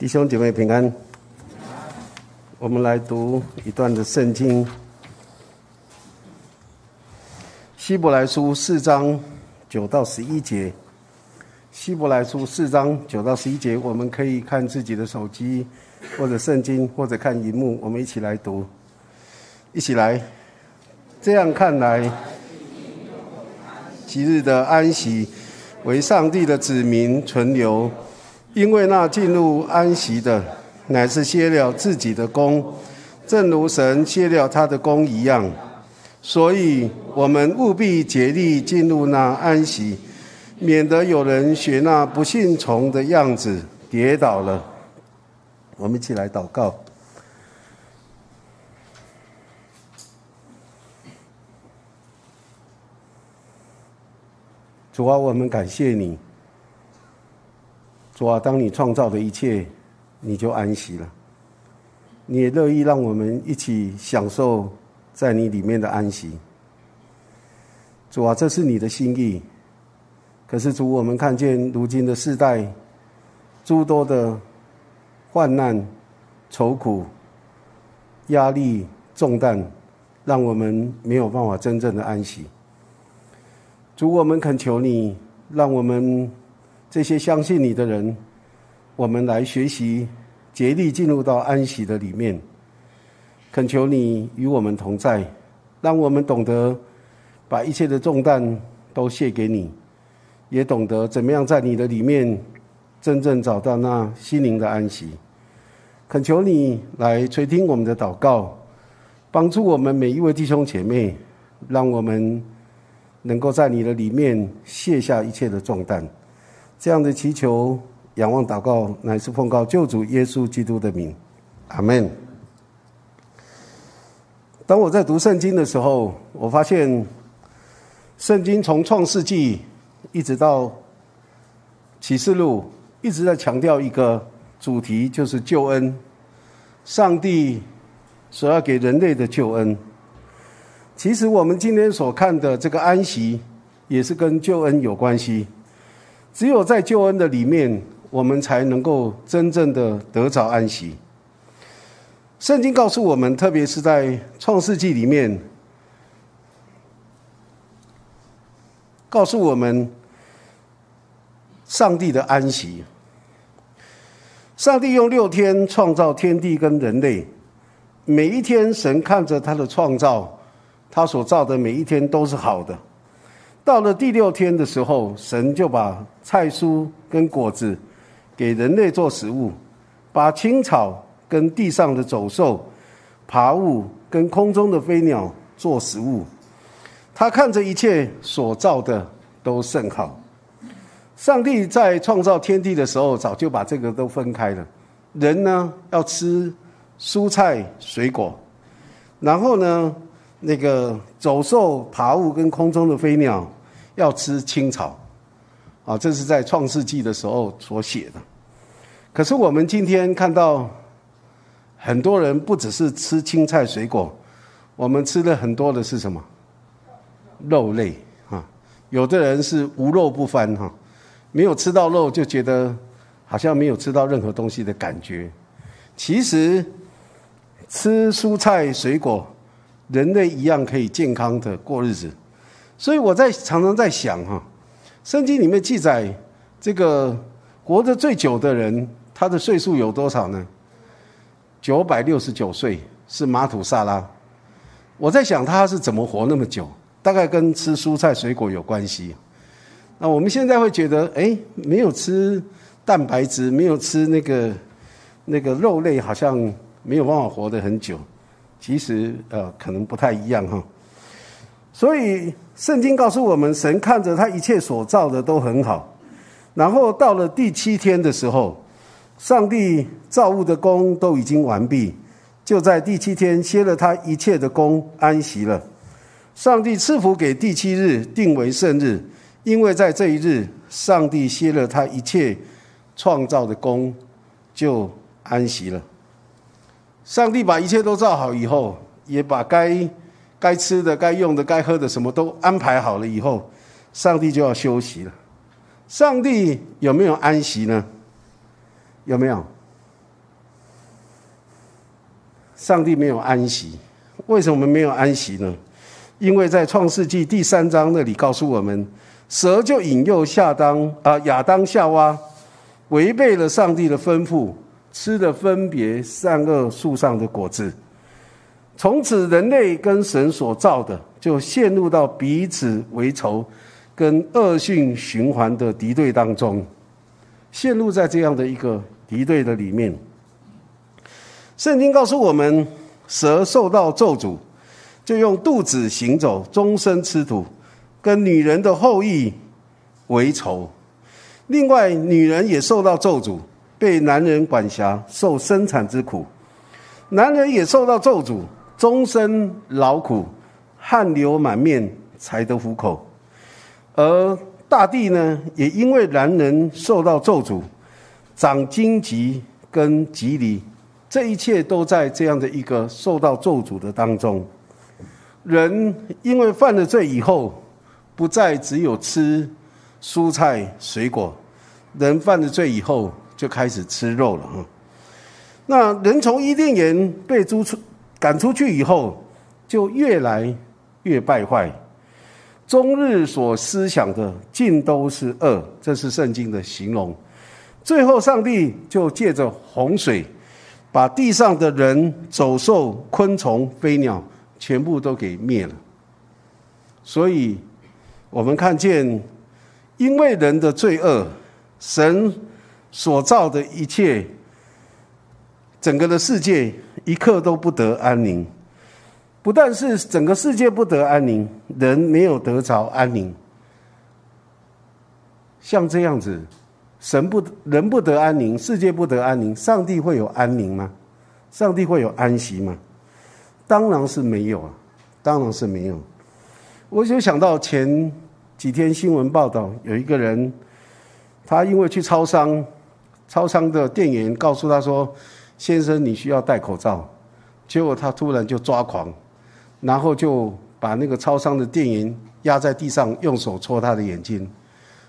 弟兄姐妹平安。我们来读一段的圣经，《希伯来书》四章九到十一节。《希伯来书》四章九到十一节，我们可以看自己的手机，或者圣经，或者看荧幕。我们一起来读，一起来。这样看来，今日的安息为上帝的子民存留。因为那进入安息的，乃是歇了自己的功，正如神歇了他的功一样。所以，我们务必竭力进入那安息，免得有人学那不信从的样子跌倒了。我们一起来祷告。主啊，我们感谢你。主啊，当你创造的一切，你就安息了。你也乐意让我们一起享受在你里面的安息。主啊，这是你的心意。可是主，我们看见如今的世代，诸多的患难、愁苦、压力、重担，让我们没有办法真正的安息。主，我们恳求你，让我们。这些相信你的人，我们来学习，竭力进入到安息的里面。恳求你与我们同在，让我们懂得把一切的重担都卸给你，也懂得怎么样在你的里面真正找到那心灵的安息。恳求你来垂听我们的祷告，帮助我们每一位弟兄姐妹，让我们能够在你的里面卸下一切的重担。这样的祈求、仰望、祷告，乃是奉告救主耶稣基督的名，阿门。当我在读圣经的时候，我发现圣经从创世纪一直到启示录，一直在强调一个主题，就是救恩。上帝所要给人类的救恩，其实我们今天所看的这个安息，也是跟救恩有关系。只有在救恩的里面，我们才能够真正的得着安息。圣经告诉我们，特别是在创世纪里面，告诉我们上帝的安息。上帝用六天创造天地跟人类，每一天神看着他的创造，他所造的每一天都是好的。到了第六天的时候，神就把菜蔬跟果子给人类做食物，把青草跟地上的走兽、爬物跟空中的飞鸟做食物。他看着一切所造的都甚好。上帝在创造天地的时候，早就把这个都分开了。人呢要吃蔬菜水果，然后呢。那个走兽、爬物跟空中的飞鸟要吃青草，啊，这是在创世纪的时候所写的。可是我们今天看到很多人不只是吃青菜水果，我们吃的很多的是什么？肉类啊！有的人是无肉不欢哈，没有吃到肉就觉得好像没有吃到任何东西的感觉。其实吃蔬菜水果。人类一样可以健康的过日子，所以我在常常在想哈，圣经里面记载这个活得最久的人，他的岁数有多少呢？九百六十九岁是马土萨拉。我在想他是怎么活那么久，大概跟吃蔬菜水果有关系。那我们现在会觉得，哎，没有吃蛋白质，没有吃那个那个肉类，好像没有办法活得很久。其实，呃，可能不太一样哈。所以，圣经告诉我们，神看着他一切所造的都很好。然后到了第七天的时候，上帝造物的功都已经完毕，就在第七天歇了他一切的功，安息了。上帝赐福给第七日，定为圣日，因为在这一日，上帝歇了他一切创造的功，就安息了。上帝把一切都造好以后，也把该该吃的、该用的、该喝的什么都安排好了以后，上帝就要休息了。上帝有没有安息呢？有没有？上帝没有安息。为什么没有安息呢？因为在创世纪第三章那里告诉我们，蛇就引诱夏当啊亚当夏娃，违背了上帝的吩咐，吃了分别善恶树上的果子。从此，人类跟神所造的就陷入到彼此为仇、跟恶性循环的敌对当中，陷入在这样的一个敌对的里面。圣经告诉我们，蛇受到咒诅。就用肚子行走，终身吃土，跟女人的后裔为仇。另外，女人也受到咒诅，被男人管辖，受生产之苦。男人也受到咒诅，终身劳苦，汗流满面才得糊口。而大地呢，也因为男人受到咒诅，长荆棘跟棘藜，这一切都在这样的一个受到咒诅的当中。人因为犯了罪以后，不再只有吃蔬菜水果，人犯了罪以后就开始吃肉了哈。那人从伊甸园被逐出赶出去以后，就越来越败坏，终日所思想的尽都是恶，这是圣经的形容。最后，上帝就借着洪水，把地上的人、走兽、昆虫、飞鸟。全部都给灭了，所以，我们看见，因为人的罪恶，神所造的一切，整个的世界一刻都不得安宁。不但是整个世界不得安宁，人没有得着安宁。像这样子，神不人不得安宁，世界不得安宁，上帝会有安宁吗？上帝会有安息吗？当然是没有啊，当然是没有。我就想到前几天新闻报道，有一个人，他因为去超商，超商的店员告诉他说：“先生，你需要戴口罩。”结果他突然就抓狂，然后就把那个超商的店员压在地上，用手戳他的眼睛。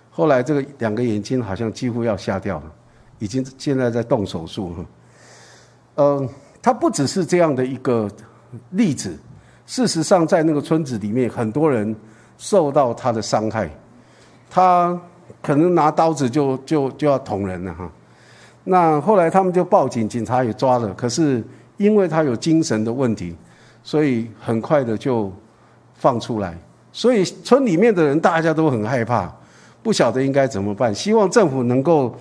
后来这个两个眼睛好像几乎要瞎掉了，已经现在在动手术了。嗯，他不只是这样的一个。例子，事实上，在那个村子里面，很多人受到他的伤害，他可能拿刀子就就就要捅人了哈。那后来他们就报警，警察也抓了。可是因为他有精神的问题，所以很快的就放出来。所以村里面的人大家都很害怕，不晓得应该怎么办。希望政府能够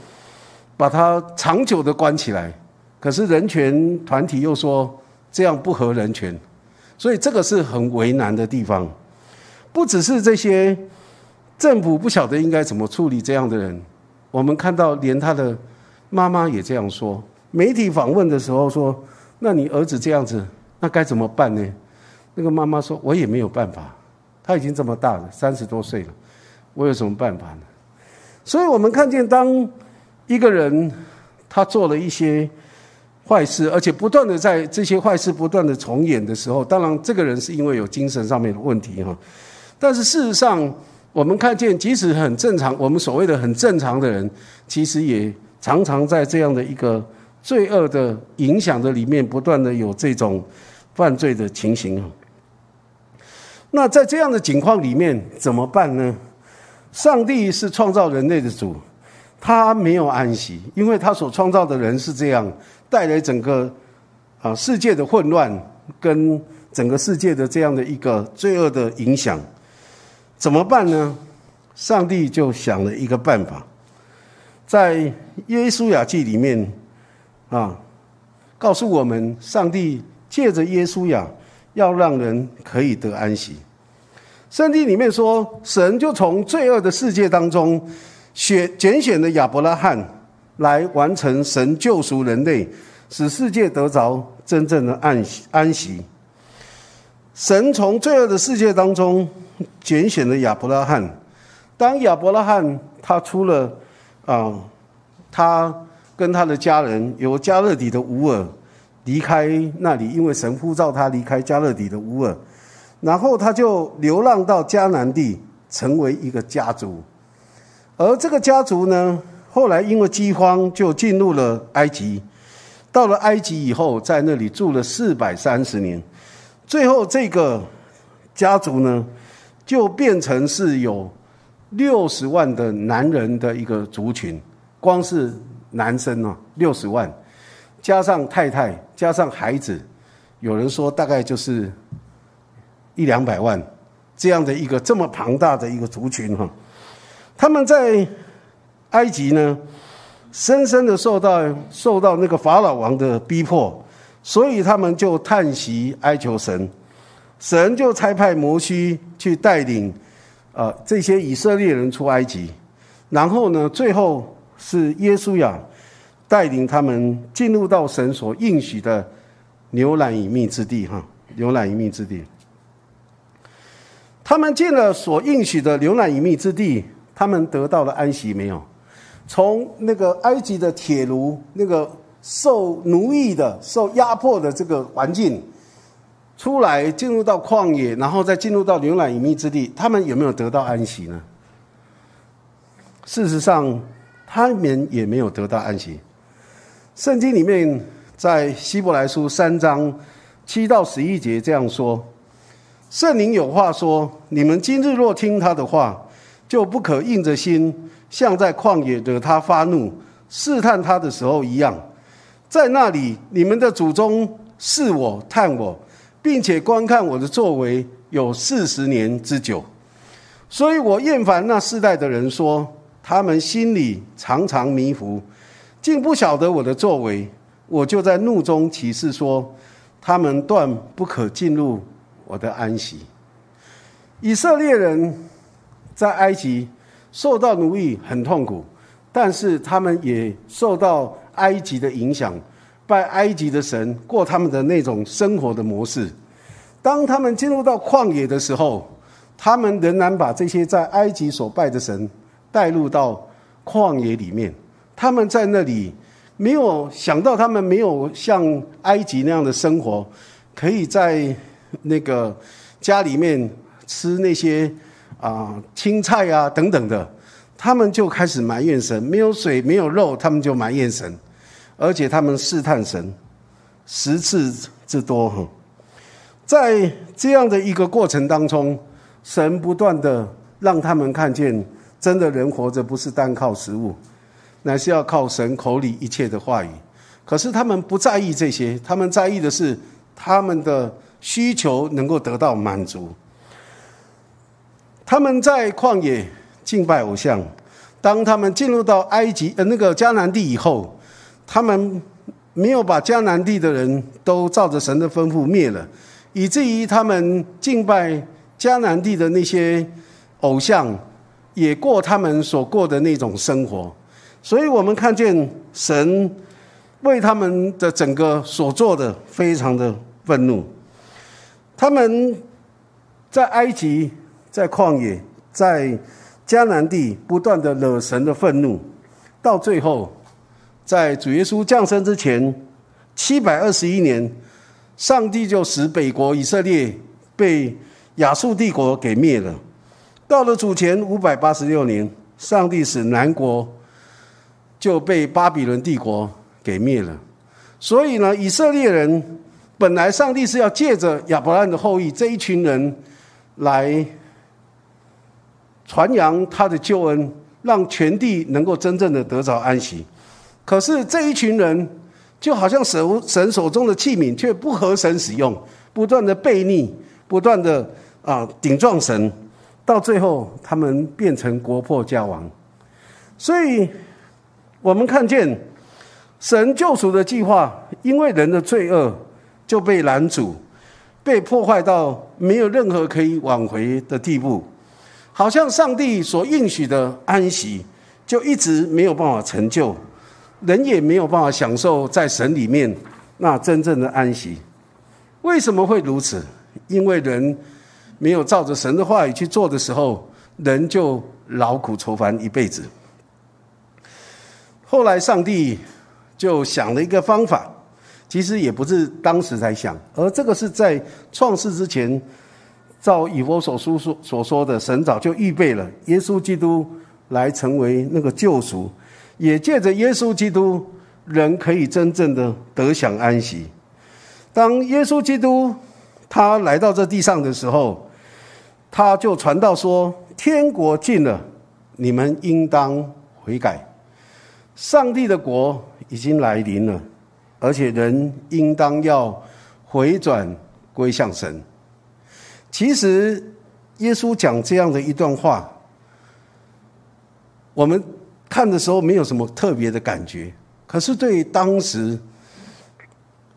把他长久的关起来。可是人权团体又说。这样不合人权，所以这个是很为难的地方。不只是这些政府不晓得应该怎么处理这样的人，我们看到连他的妈妈也这样说。媒体访问的时候说：“那你儿子这样子，那该怎么办呢？”那个妈妈说：“我也没有办法，他已经这么大了，三十多岁了，我有什么办法呢？”所以我们看见，当一个人他做了一些。坏事，而且不断的在这些坏事不断的重演的时候，当然这个人是因为有精神上面的问题哈。但是事实上，我们看见，即使很正常，我们所谓的很正常的人，其实也常常在这样的一个罪恶的影响的里面，不断的有这种犯罪的情形那在这样的情况里面怎么办呢？上帝是创造人类的主，他没有安息，因为他所创造的人是这样。带来整个啊世界的混乱，跟整个世界的这样的一个罪恶的影响，怎么办呢？上帝就想了一个办法，在耶稣雅记里面啊，告诉我们，上帝借着耶稣雅要让人可以得安息。圣经里面说，神就从罪恶的世界当中选拣选的亚伯拉罕。来完成神救赎人类，使世界得着真正的安安息。神从罪恶的世界当中拣选了亚伯拉罕。当亚伯拉罕他出了啊，他跟他的家人由加勒底的乌尔离开那里，因为神呼召他离开加勒底的乌尔，然后他就流浪到迦南地，成为一个家族。而这个家族呢？后来因为饥荒，就进入了埃及。到了埃及以后，在那里住了四百三十年，最后这个家族呢，就变成是有六十万的男人的一个族群，光是男生呢六十万，加上太太，加上孩子，有人说大概就是一两百万这样的一个这么庞大的一个族群哈，他们在埃及呢。深深的受到受到那个法老王的逼迫，所以他们就叹息哀求神，神就差派摩西去带领，呃这些以色列人出埃及，然后呢，最后是耶稣亚带领他们进入到神所应许的牛奶隐秘之地，哈，牛奶隐秘之地。他们进了所应许的牛奶隐秘之地，他们得到了安息没有？从那个埃及的铁炉，那个受奴役的、受压迫的这个环境出来，进入到旷野，然后再进入到牛奶隐秘之地，他们有没有得到安息呢？事实上，他们也没有得到安息。圣经里面在希伯来书三章七到十一节这样说：“圣灵有话说，你们今日若听他的话，就不可硬着心。”像在旷野惹他发怒、试探他的时候一样，在那里你们的祖宗试我、探我，并且观看我的作为有四十年之久，所以我厌烦那世代的人说，他们心里常常迷糊，竟不晓得我的作为。我就在怒中起誓说，他们断不可进入我的安息。以色列人在埃及。受到奴役很痛苦，但是他们也受到埃及的影响，拜埃及的神，过他们的那种生活的模式。当他们进入到旷野的时候，他们仍然把这些在埃及所拜的神带入到旷野里面。他们在那里没有想到，他们没有像埃及那样的生活，可以在那个家里面吃那些。啊，青菜啊，等等的，他们就开始埋怨神，没有水，没有肉，他们就埋怨神，而且他们试探神十次之多哈。在这样的一个过程当中，神不断的让他们看见，真的人活着不是单靠食物，乃是要靠神口里一切的话语。可是他们不在意这些，他们在意的是他们的需求能够得到满足。他们在旷野敬拜偶像，当他们进入到埃及呃那个迦南地以后，他们没有把迦南地的人都照着神的吩咐灭了，以至于他们敬拜迦南地的那些偶像，也过他们所过的那种生活。所以我们看见神为他们的整个所做的非常的愤怒。他们在埃及。在旷野，在迦南地不断的惹神的愤怒，到最后，在主耶稣降生之前七百二十一年，上帝就使北国以色列被亚述帝国给灭了。到了主前五百八十六年，上帝使南国就被巴比伦帝国给灭了。所以呢，以色列人本来上帝是要借着亚伯拉罕的后裔这一群人来。传扬他的救恩，让全地能够真正的得着安息。可是这一群人就好像神神手中的器皿，却不合神使用，不断的背逆，不断的啊顶撞神，到最后他们变成国破家亡。所以，我们看见神救赎的计划，因为人的罪恶就被拦阻，被破坏到没有任何可以挽回的地步。好像上帝所应许的安息，就一直没有办法成就，人也没有办法享受在神里面那真正的安息。为什么会如此？因为人没有照着神的话语去做的时候，人就劳苦愁烦一辈子。后来上帝就想了一个方法，其实也不是当时才想，而这个是在创世之前。照以佛所书所所说的，神早就预备了耶稣基督来成为那个救赎，也借着耶稣基督人可以真正的得享安息。当耶稣基督他来到这地上的时候，他就传道说：“天国近了，你们应当悔改。上帝的国已经来临了，而且人应当要回转归向神。”其实，耶稣讲这样的一段话，我们看的时候没有什么特别的感觉。可是对当时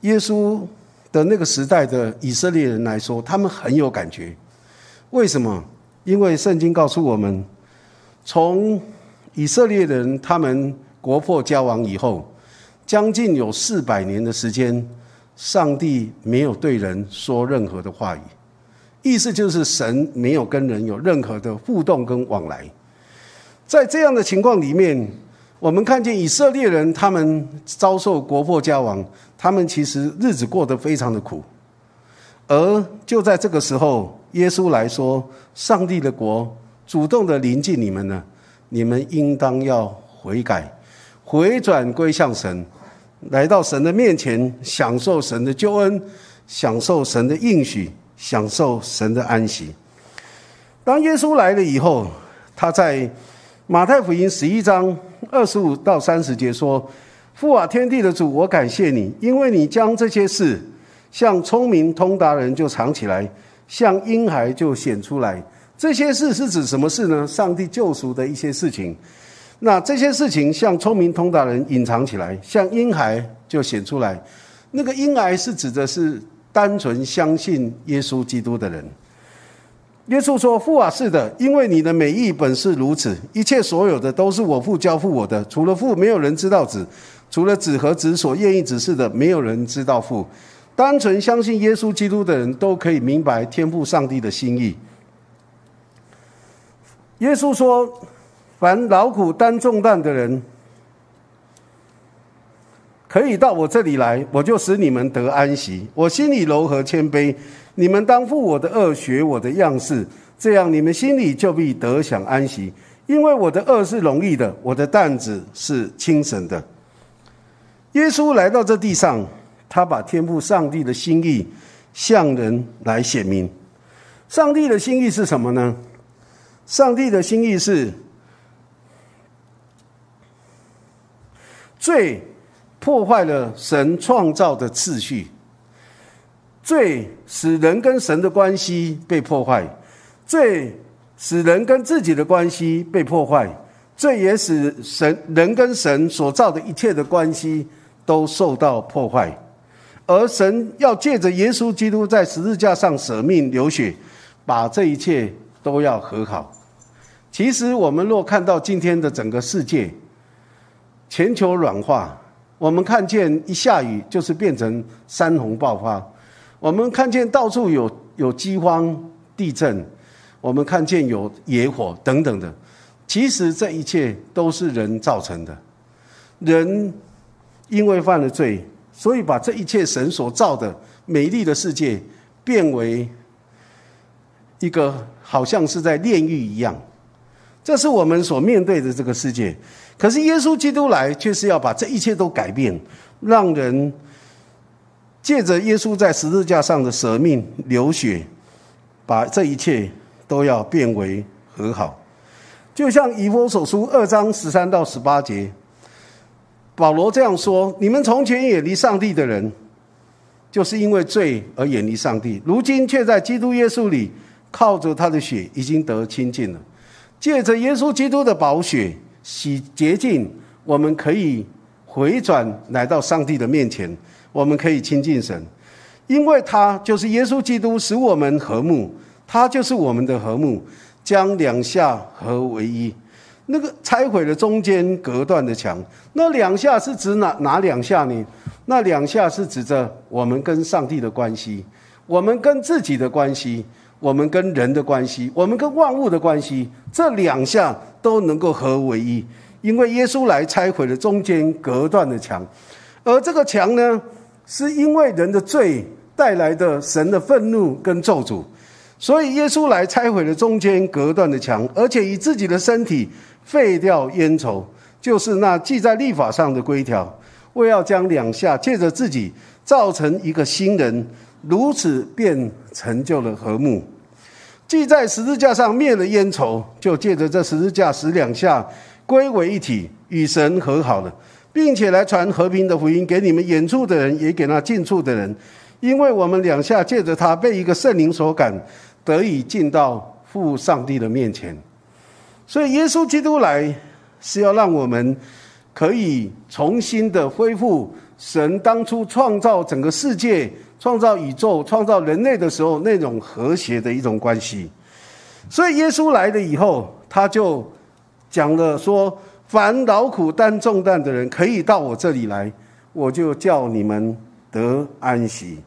耶稣的那个时代的以色列人来说，他们很有感觉。为什么？因为圣经告诉我们，从以色列人他们国破家亡以后，将近有四百年的时间，上帝没有对人说任何的话语。意思就是神没有跟人有任何的互动跟往来，在这样的情况里面，我们看见以色列人他们遭受国破家亡，他们其实日子过得非常的苦，而就在这个时候，耶稣来说，上帝的国主动的临近你们呢，你们应当要悔改，回转归向神，来到神的面前，享受神的救恩，享受神的应许。享受神的安息。当耶稣来了以后，他在马太福音十一章二十五到三十节说：“父啊，天地的主，我感谢你，因为你将这些事向聪明通达人就藏起来，向婴孩就显出来。这些事是指什么事呢？上帝救赎的一些事情。那这些事情向聪明通达人隐藏起来，向婴孩就显出来。那个婴孩是指的是。”单纯相信耶稣基督的人，耶稣说：“父啊，是的，因为你的美意本是如此，一切所有的都是我父交付我的。除了父，没有人知道子；除了子和子所愿意指示的，没有人知道父。单纯相信耶稣基督的人都可以明白天父上帝的心意。”耶稣说：“凡劳苦担重担的人。”可以到我这里来，我就使你们得安息。我心里柔和谦卑，你们当负我的恶，学我的样式，这样你们心里就必得享安息。因为我的恶是容易的，我的担子是轻省的。耶稣来到这地上，他把天父上帝的心意向人来显明。上帝的心意是什么呢？上帝的心意是最。破坏了神创造的秩序，罪使人跟神的关系被破坏，罪使人跟自己的关系被破坏，罪也使神人跟神所造的一切的关系都受到破坏。而神要借着耶稣基督在十字架上舍命流血，把这一切都要和好。其实，我们若看到今天的整个世界，全球软化。我们看见一下雨就是变成山洪爆发，我们看见到处有有饥荒、地震，我们看见有野火等等的。其实这一切都是人造成的，人因为犯了罪，所以把这一切神所造的美丽的世界变为一个好像是在炼狱一样。这是我们所面对的这个世界。可是耶稣基督来，却是要把这一切都改变，让人借着耶稣在十字架上的舍命流血，把这一切都要变为和好。就像以弗所书二章十三到十八节，保罗这样说：“你们从前远离上帝的人，就是因为罪而远离上帝；如今却在基督耶稣里，靠着他的血已经得清净了。借着耶稣基督的宝血。”洗洁净，我们可以回转来到上帝的面前，我们可以亲近神，因为他就是耶稣基督，使我们和睦，他就是我们的和睦，将两下合为一。那个拆毁了中间隔断的墙，那两下是指哪哪两下呢？那两下是指着我们跟上帝的关系，我们跟自己的关系，我们跟人的关系，我们跟万物的关系，这两下。都能够合为一，因为耶稣来拆毁了中间隔断的墙，而这个墙呢，是因为人的罪带来的神的愤怒跟咒诅，所以耶稣来拆毁了中间隔断的墙，而且以自己的身体废掉冤仇，就是那记在立法上的规条，为要将两下借着自己造成一个新人，如此便成就了和睦。既在十字架上灭了冤仇，就借着这十字架使两下归为一体，与神和好了，并且来传和平的福音给你们远处的人，也给那近处的人。因为我们两下借着他被一个圣灵所感，得以进到父上帝的面前。所以耶稣基督来是要让我们可以重新的恢复神当初创造整个世界、创造宇宙、创造人类的时候那种和谐的一种关系。所以耶稣来了以后，他就讲了说：“凡劳苦担重担的人，可以到我这里来，我就叫你们得安息。”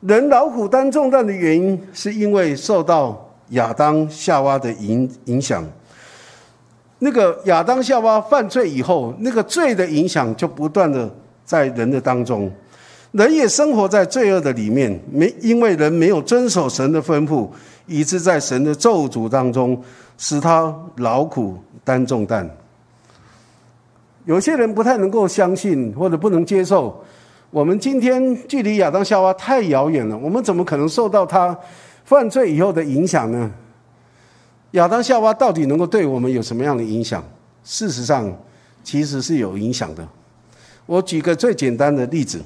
人劳苦担重担的原因，是因为受到亚当夏娃的影影响。那个亚当夏娃犯罪以后，那个罪的影响就不断的在人的当中，人也生活在罪恶的里面。没因为人没有遵守神的吩咐，以致在神的咒诅当中，使他劳苦担重担。有些人不太能够相信，或者不能接受。我们今天距离亚当夏娃太遥远了，我们怎么可能受到他犯罪以后的影响呢？亚当夏娃到底能够对我们有什么样的影响？事实上，其实是有影响的。我举个最简单的例子：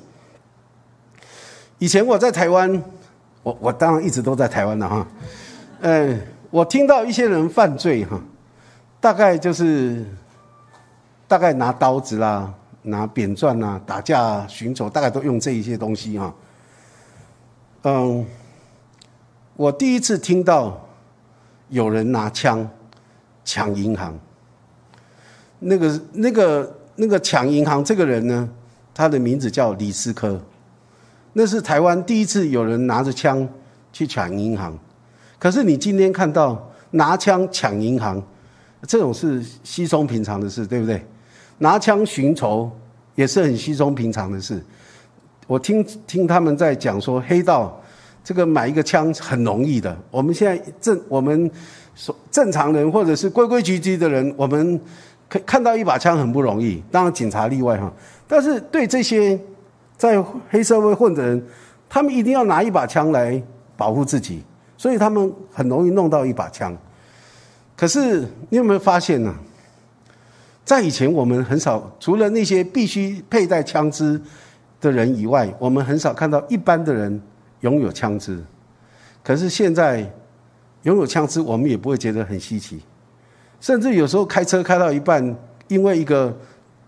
以前我在台湾，我我当然一直都在台湾的哈。嗯，我听到一些人犯罪哈，大概就是大概拿刀子啦。拿扁钻啊，打架、啊寻仇，大概都用这一些东西哈。嗯，我第一次听到有人拿枪抢银行。那个、那个、那个抢银行这个人呢，他的名字叫李思科。那是台湾第一次有人拿着枪去抢银行。可是你今天看到拿枪抢银行，这种是稀松平常的事，对不对？拿枪寻仇也是很稀松平常的事。我听听他们在讲说，黑道这个买一个枪很容易的。我们现在正我们所正常人或者是规规矩矩的人，我们可看到一把枪很不容易。当然警察例外哈。但是对这些在黑社会混的人，他们一定要拿一把枪来保护自己，所以他们很容易弄到一把枪。可是你有没有发现呢？在以前，我们很少除了那些必须佩戴枪支的人以外，我们很少看到一般的人拥有枪支。可是现在拥有枪支，我们也不会觉得很稀奇。甚至有时候开车开到一半，因为一个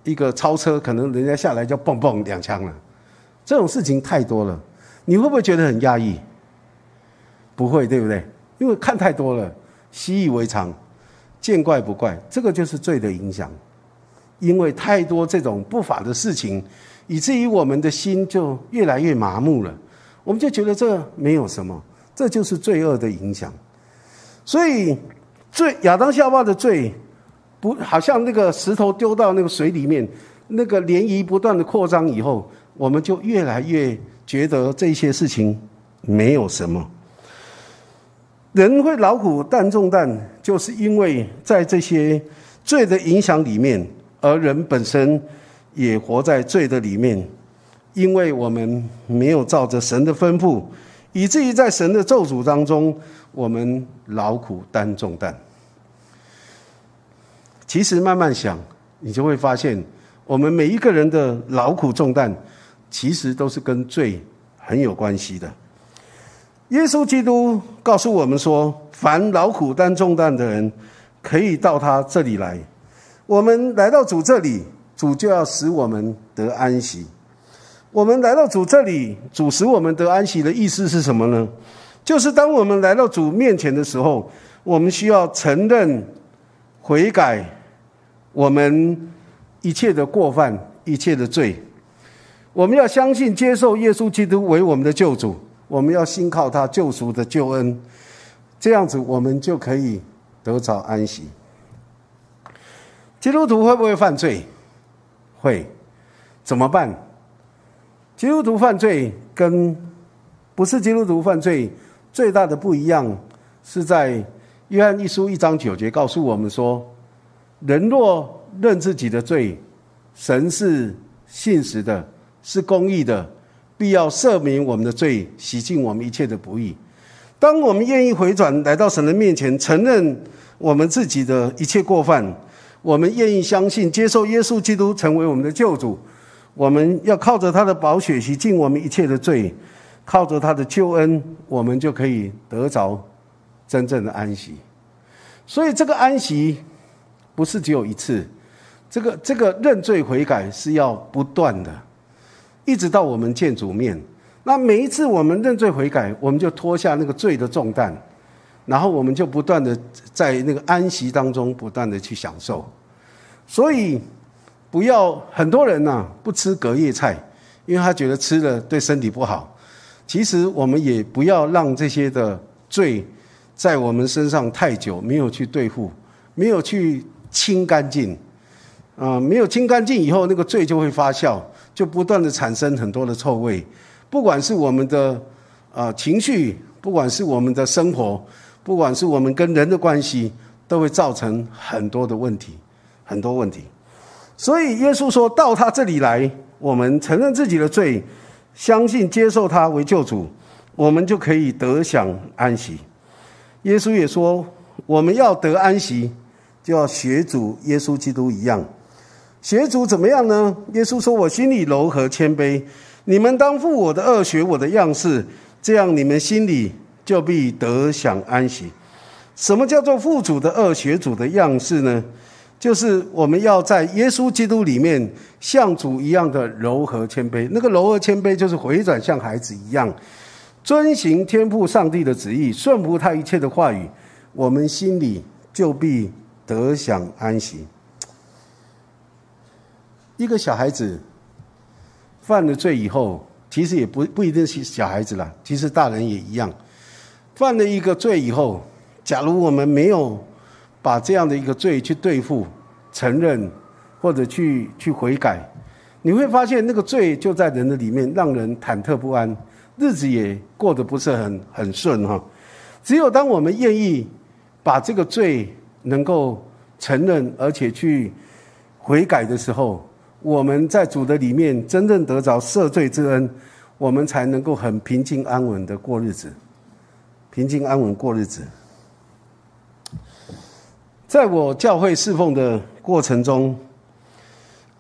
一个超车，可能人家下来就嘣嘣两枪了。这种事情太多了，你会不会觉得很压抑？不会，对不对？因为看太多了，习以为常，见怪不怪。这个就是罪的影响。因为太多这种不法的事情，以至于我们的心就越来越麻木了。我们就觉得这没有什么，这就是罪恶的影响。所以，罪亚当夏娃的罪，不好像那个石头丢到那个水里面，那个涟漪不断的扩张以后，我们就越来越觉得这些事情没有什么。人会劳苦担重担，就是因为在这些罪的影响里面。而人本身也活在罪的里面，因为我们没有照着神的吩咐，以至于在神的咒诅当中，我们劳苦担重担。其实慢慢想，你就会发现，我们每一个人的劳苦重担，其实都是跟罪很有关系的。耶稣基督告诉我们说：“凡劳苦担重担的人，可以到他这里来。”我们来到主这里，主就要使我们得安息。我们来到主这里，主使我们得安息的意思是什么呢？就是当我们来到主面前的时候，我们需要承认、悔改我们一切的过犯、一切的罪。我们要相信、接受耶稣基督为我们的救主，我们要信靠他救赎的救恩，这样子我们就可以得着安息。基督徒会不会犯罪？会，怎么办？基督徒犯罪跟不是基督徒犯罪最大的不一样，是在约翰一书一章九节告诉我们说：人若认自己的罪，神是信实的，是公义的，必要赦免我们的罪，洗净我们一切的不义。当我们愿意回转来到神的面前，承认我们自己的一切过犯，我们愿意相信接受耶稣基督成为我们的救主，我们要靠着他的宝血洗净我们一切的罪，靠着他的救恩，我们就可以得着真正的安息。所以这个安息不是只有一次。这个这个认罪悔改是要不断的，一直到我们见主面。那每一次我们认罪悔改，我们就脱下那个罪的重担，然后我们就不断的在那个安息当中不断的去享受。所以不要很多人呐不吃隔夜菜，因为他觉得吃了对身体不好。其实我们也不要让这些的罪在我们身上太久，没有去对付，没有去清干净。啊，没有清干净以后，那个罪就会发酵，就不断的产生很多的臭味。不管是我们的啊情绪，不管是我们的生活，不管是我们跟人的关系，都会造成很多的问题，很多问题。所以耶稣说到他这里来，我们承认自己的罪，相信接受他为救主，我们就可以得享安息。耶稣也说，我们要得安息，就要学主耶稣基督一样。学主怎么样呢？耶稣说：“我心里柔和谦卑，你们当负我的恶，学我的样式，这样你们心里就必得享安息。”什么叫做负主的恶，学主的样式呢？就是我们要在耶稣基督里面像主一样的柔和谦卑。那个柔和谦卑，就是回转像孩子一样，遵行天父上帝的旨意，顺服他一切的话语，我们心里就必得享安息。一个小孩子犯了罪以后，其实也不不一定是小孩子了，其实大人也一样。犯了一个罪以后，假如我们没有把这样的一个罪去对付、承认或者去去悔改，你会发现那个罪就在人的里面，让人忐忑不安，日子也过得不是很很顺哈。只有当我们愿意把这个罪能够承认，而且去悔改的时候，我们在主的里面真正得着赦罪之恩，我们才能够很平静安稳的过日子。平静安稳过日子。在我教会侍奉的过程中，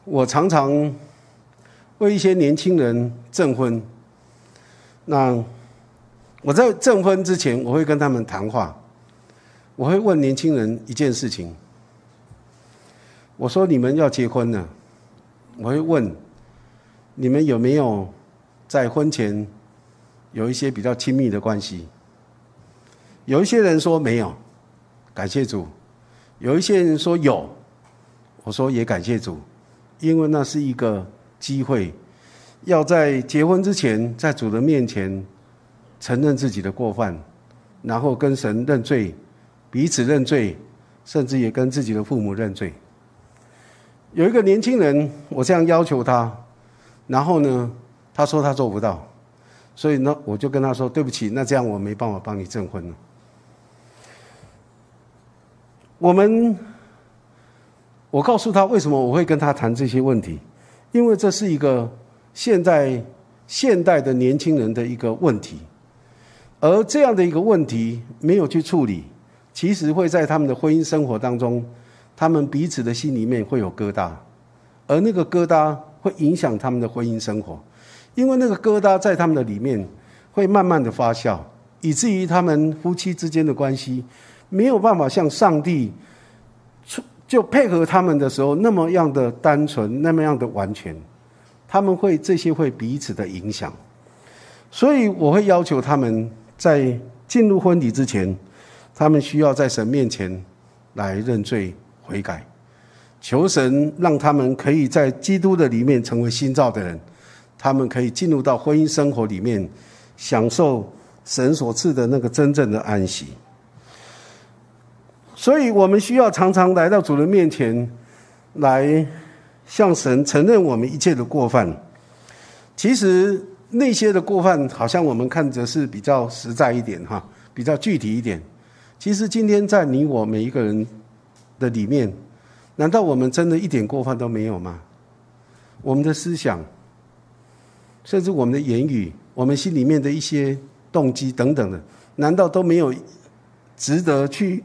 我常常为一些年轻人证婚。那我在证婚之前，我会跟他们谈话，我会问年轻人一件事情：我说你们要结婚了。我会问你们有没有在婚前有一些比较亲密的关系？有一些人说没有，感谢主；有一些人说有，我说也感谢主，因为那是一个机会，要在结婚之前，在主的面前承认自己的过犯，然后跟神认罪，彼此认罪，甚至也跟自己的父母认罪。有一个年轻人，我这样要求他，然后呢，他说他做不到，所以呢，我就跟他说对不起，那这样我没办法帮你证婚了。我们，我告诉他为什么我会跟他谈这些问题，因为这是一个现在现代的年轻人的一个问题，而这样的一个问题没有去处理，其实会在他们的婚姻生活当中。他们彼此的心里面会有疙瘩，而那个疙瘩会影响他们的婚姻生活，因为那个疙瘩在他们的里面会慢慢的发酵，以至于他们夫妻之间的关系没有办法像上帝就配合他们的时候那么样的单纯，那么样的完全，他们会这些会彼此的影响，所以我会要求他们在进入婚礼之前，他们需要在神面前来认罪。悔改，求神让他们可以在基督的里面成为新造的人，他们可以进入到婚姻生活里面，享受神所赐的那个真正的安息。所以，我们需要常常来到主人面前，来向神承认我们一切的过犯。其实那些的过犯，好像我们看着是比较实在一点哈，比较具体一点。其实今天在你我每一个人。的里面，难道我们真的一点过犯都没有吗？我们的思想，甚至我们的言语，我们心里面的一些动机等等的，难道都没有值得去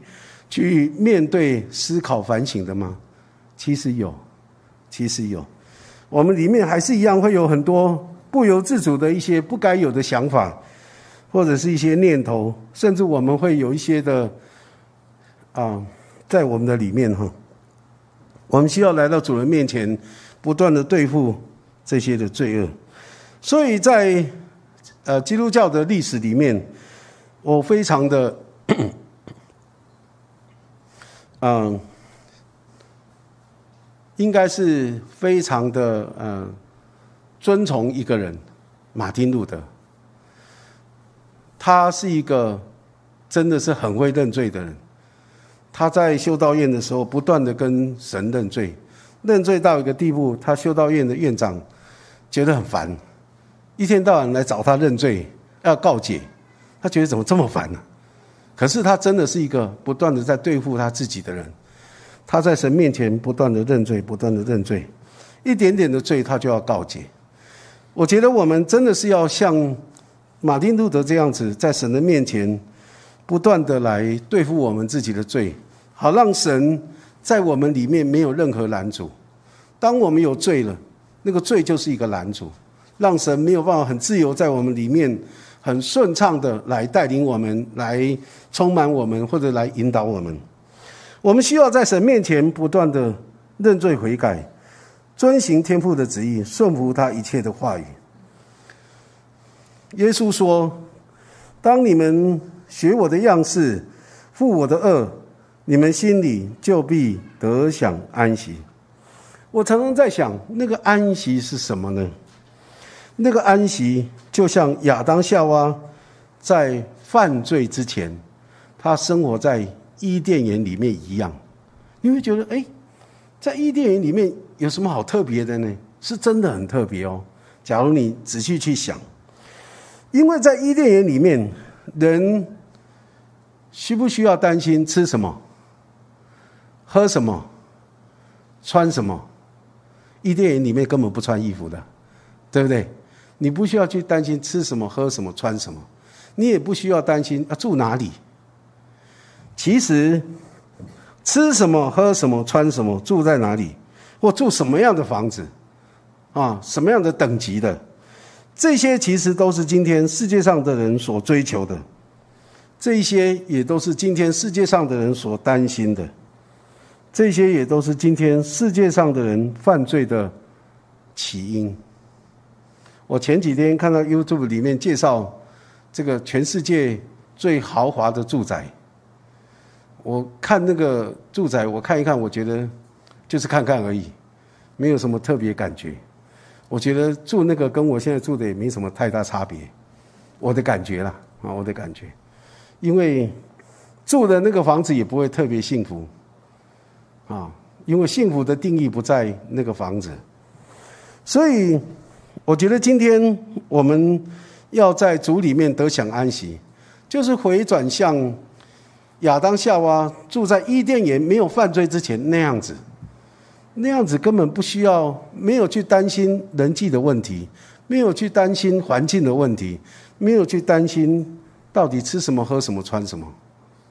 去面对、思考、反省的吗？其实有，其实有，我们里面还是一样会有很多不由自主的一些不该有的想法，或者是一些念头，甚至我们会有一些的啊，在我们的里面哈，我们需要来到主人面前。不断的对付这些的罪恶，所以在呃基督教的历史里面，我非常的嗯，应该是非常的嗯尊崇一个人，马丁路德。他是一个真的是很会认罪的人，他在修道院的时候，不断的跟神认罪。认罪到一个地步，他修道院的院长觉得很烦，一天到晚来找他认罪，要告解，他觉得怎么这么烦呢？可是他真的是一个不断的在对付他自己的人，他在神面前不断的认罪，不断的认罪，一点点的罪他就要告解。我觉得我们真的是要像马丁路德这样子，在神的面前不断的来对付我们自己的罪，好让神。在我们里面没有任何拦阻。当我们有罪了，那个罪就是一个拦阻，让神没有办法很自由在我们里面很顺畅的来带领我们，来充满我们，或者来引导我们。我们需要在神面前不断的认罪悔改，遵行天父的旨意，顺服他一切的话语。耶稣说：“当你们学我的样式，负我的恶。”你们心里就必得享安息。我常常在想，那个安息是什么呢？那个安息就像亚当夏娃在犯罪之前，他生活在伊甸园里面一样。你会觉得，哎，在伊甸园里面有什么好特别的呢？是真的很特别哦。假如你仔细去想，因为在伊甸园里面，人需不需要担心吃什么？喝什么，穿什么？伊甸园里面根本不穿衣服的，对不对？你不需要去担心吃什么、喝什么、穿什么，你也不需要担心啊住哪里。其实，吃什么、喝什么、穿什么、住在哪里，或住什么样的房子，啊，什么样的等级的，这些其实都是今天世界上的人所追求的，这些也都是今天世界上的人所担心的。这些也都是今天世界上的人犯罪的起因。我前几天看到 YouTube 里面介绍这个全世界最豪华的住宅，我看那个住宅，我看一看，我觉得就是看看而已，没有什么特别感觉。我觉得住那个跟我现在住的也没什么太大差别，我的感觉啦啊，我的感觉，因为住的那个房子也不会特别幸福。啊，因为幸福的定义不在那个房子，所以我觉得今天我们要在主里面得享安息，就是回转向亚当夏娃住在伊甸园没有犯罪之前那样子，那样子根本不需要，没有去担心人际的问题，没有去担心环境的问题，没有去担心到底吃什么、喝什么、穿什么、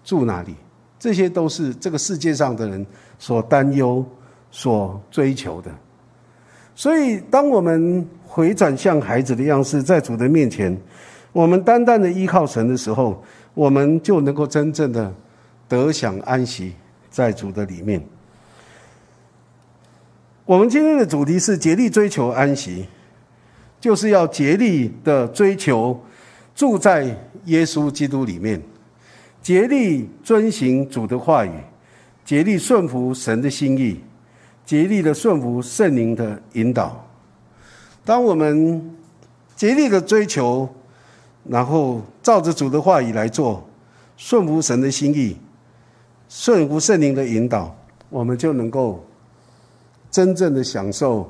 住哪里。这些都是这个世界上的人所担忧、所追求的。所以，当我们回转向孩子的样式，在主的面前，我们单单的依靠神的时候，我们就能够真正的得享安息在主的里面。我们今天的主题是竭力追求安息，就是要竭力的追求住在耶稣基督里面。竭力遵行主的话语，竭力顺服神的心意，竭力的顺服圣灵的引导。当我们竭力的追求，然后照着主的话语来做，顺服神的心意，顺服圣灵的引导，我们就能够真正的享受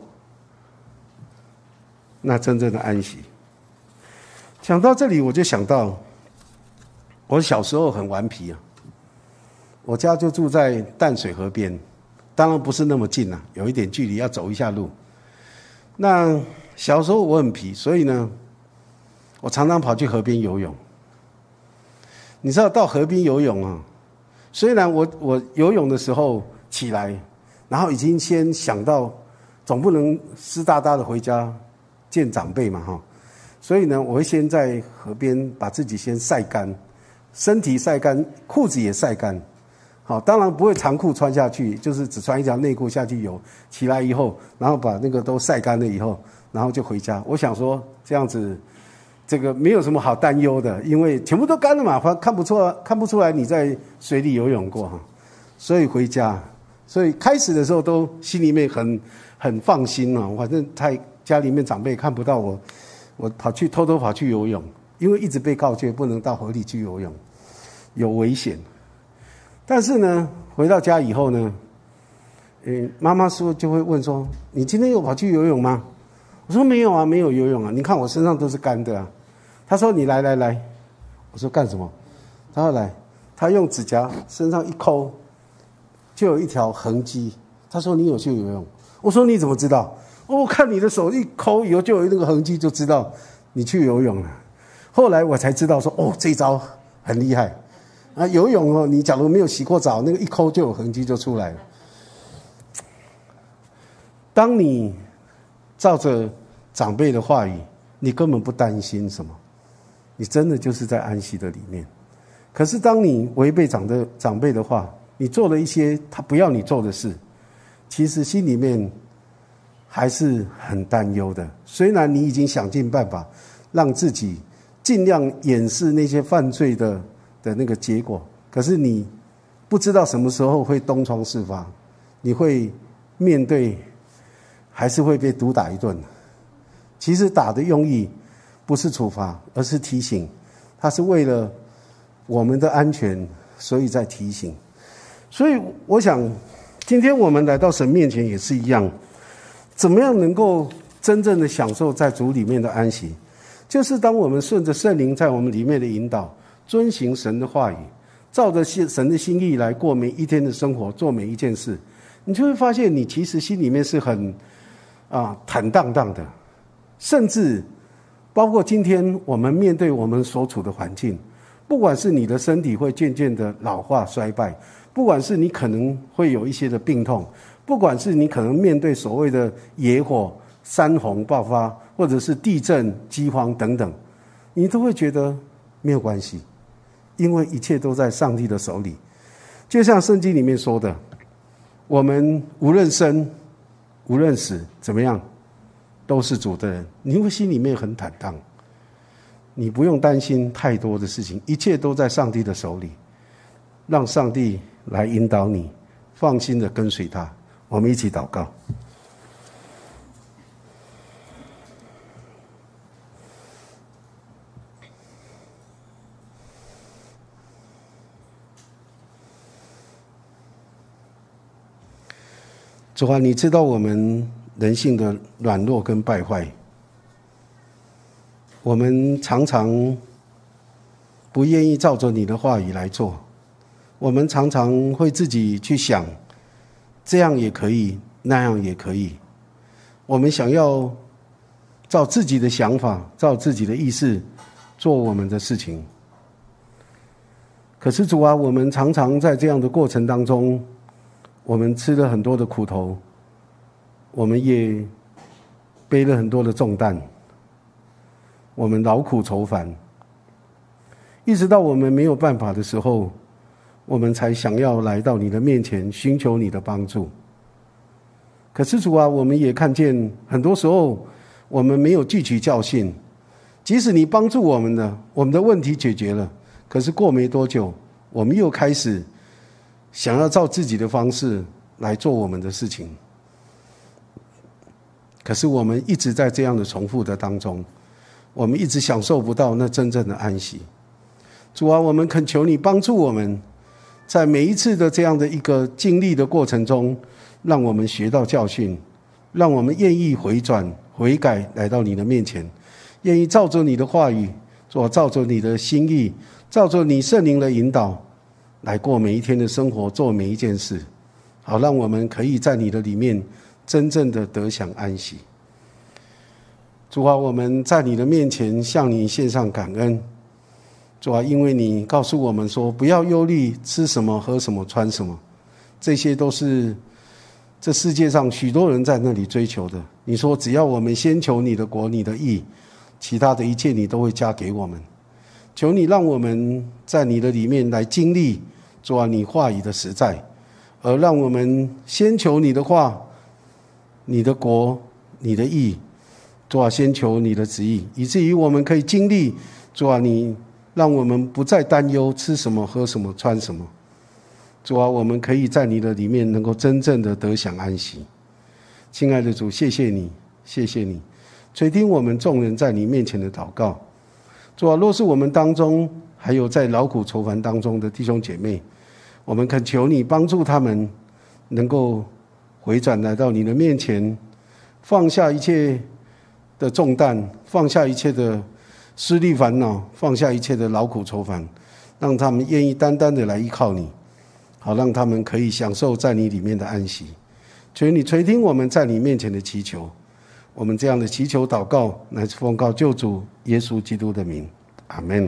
那真正的安息。讲到这里，我就想到。我小时候很顽皮啊，我家就住在淡水河边，当然不是那么近啊，有一点距离，要走一下路。那小时候我很皮，所以呢，我常常跑去河边游泳。你知道到河边游泳啊？虽然我我游泳的时候起来，然后已经先想到，总不能湿哒哒的回家见长辈嘛哈。所以呢，我会先在河边把自己先晒干，身体晒干，裤子也晒干。好，当然不会长裤穿下去，就是只穿一条内裤下去游。起来以后，然后把那个都晒干了以后，然后就回家。我想说这样子，这个没有什么好担忧的，因为全部都干了嘛，看看不出看不出来你在水里游泳过哈。所以回家，所以开始的时候都心里面很很放心啊，反正太家里面长辈看不到我。我跑去偷偷跑去游泳，因为一直被告诫不能到河里去游泳，有危险。但是呢，回到家以后呢，嗯，妈妈说就会问说：“你今天有跑去游泳吗？”我说：“没有啊，没有游泳啊。你看我身上都是干的啊。”他说：“你来来来。”我说：“干什么？”他说：“来。”他用指甲身上一抠，就有一条痕迹。他说：“你有去游泳？”我说：“你怎么知道？”我看你的手一抠以后就有那个痕迹，就知道你去游泳了。后来我才知道说，哦，这招很厉害啊！游泳哦，你假如没有洗过澡，那个一抠就有痕迹就出来了。当你照着长辈的话语，你根本不担心什么，你真的就是在安息的里面。可是当你违背长的长辈的话，你做了一些他不要你做的事，其实心里面。还是很担忧的。虽然你已经想尽办法让自己尽量掩饰那些犯罪的的那个结果，可是你不知道什么时候会东窗事发，你会面对，还是会被毒打一顿。其实打的用意不是处罚，而是提醒，他是为了我们的安全，所以在提醒。所以我想，今天我们来到神面前也是一样。怎么样能够真正的享受在主里面的安息？就是当我们顺着圣灵在我们里面的引导，遵行神的话语，照着心神的心意来过每一天的生活，做每一件事，你就会发现，你其实心里面是很啊坦荡荡的。甚至包括今天我们面对我们所处的环境，不管是你的身体会渐渐的老化衰败，不管是你可能会有一些的病痛。不管是你可能面对所谓的野火、山洪爆发，或者是地震、饥荒等等，你都会觉得没有关系，因为一切都在上帝的手里。就像圣经里面说的，我们无论生无论死，怎么样，都是主的人。你会心里面很坦荡，你不用担心太多的事情，一切都在上帝的手里，让上帝来引导你，放心的跟随他。我们一起祷告。主啊，你知道我们人性的软弱跟败坏，我们常常不愿意照着你的话语来做，我们常常会自己去想。这样也可以，那样也可以。我们想要照自己的想法、照自己的意思做我们的事情。可是主啊，我们常常在这样的过程当中，我们吃了很多的苦头，我们也背了很多的重担，我们劳苦愁烦，一直到我们没有办法的时候。我们才想要来到你的面前，寻求你的帮助。可是主啊，我们也看见很多时候，我们没有汲取教训。即使你帮助我们了，我们的问题解决了，可是过没多久，我们又开始想要照自己的方式来做我们的事情。可是我们一直在这样的重复的当中，我们一直享受不到那真正的安息。主啊，我们恳求你帮助我们。在每一次的这样的一个经历的过程中，让我们学到教训，让我们愿意回转悔改，来到你的面前，愿意照着你的话语，做照着你的心意，照着你圣灵的引导，来过每一天的生活，做每一件事，好让我们可以在你的里面真正的得享安息。主啊，我们在你的面前向你献上感恩。主啊，因为你告诉我们说，不要忧虑吃什么、喝什么、穿什么，这些都是这世界上许多人在那里追求的。你说，只要我们先求你的国、你的义，其他的一切你都会加给我们。求你让我们在你的里面来经历，主啊，你话语的实在，而让我们先求你的话、你的国、你的义。主啊，先求你的旨意，以至于我们可以经历。主啊，你让我们不再担忧吃什么、喝什么、穿什么。主啊，我们可以在你的里面能够真正的得享安息。亲爱的主，谢谢你，谢谢你，垂听我们众人在你面前的祷告。主啊，若是我们当中还有在劳苦愁烦当中的弟兄姐妹，我们恳求你帮助他们，能够回转来到你的面前，放下一切。的重担，放下一切的私利烦恼，放下一切的劳苦愁烦，让他们愿意单单的来依靠你，好让他们可以享受在你里面的安息。求你垂听我们在你面前的祈求，我们这样的祈求祷告，乃是奉告救主耶稣基督的名，阿门。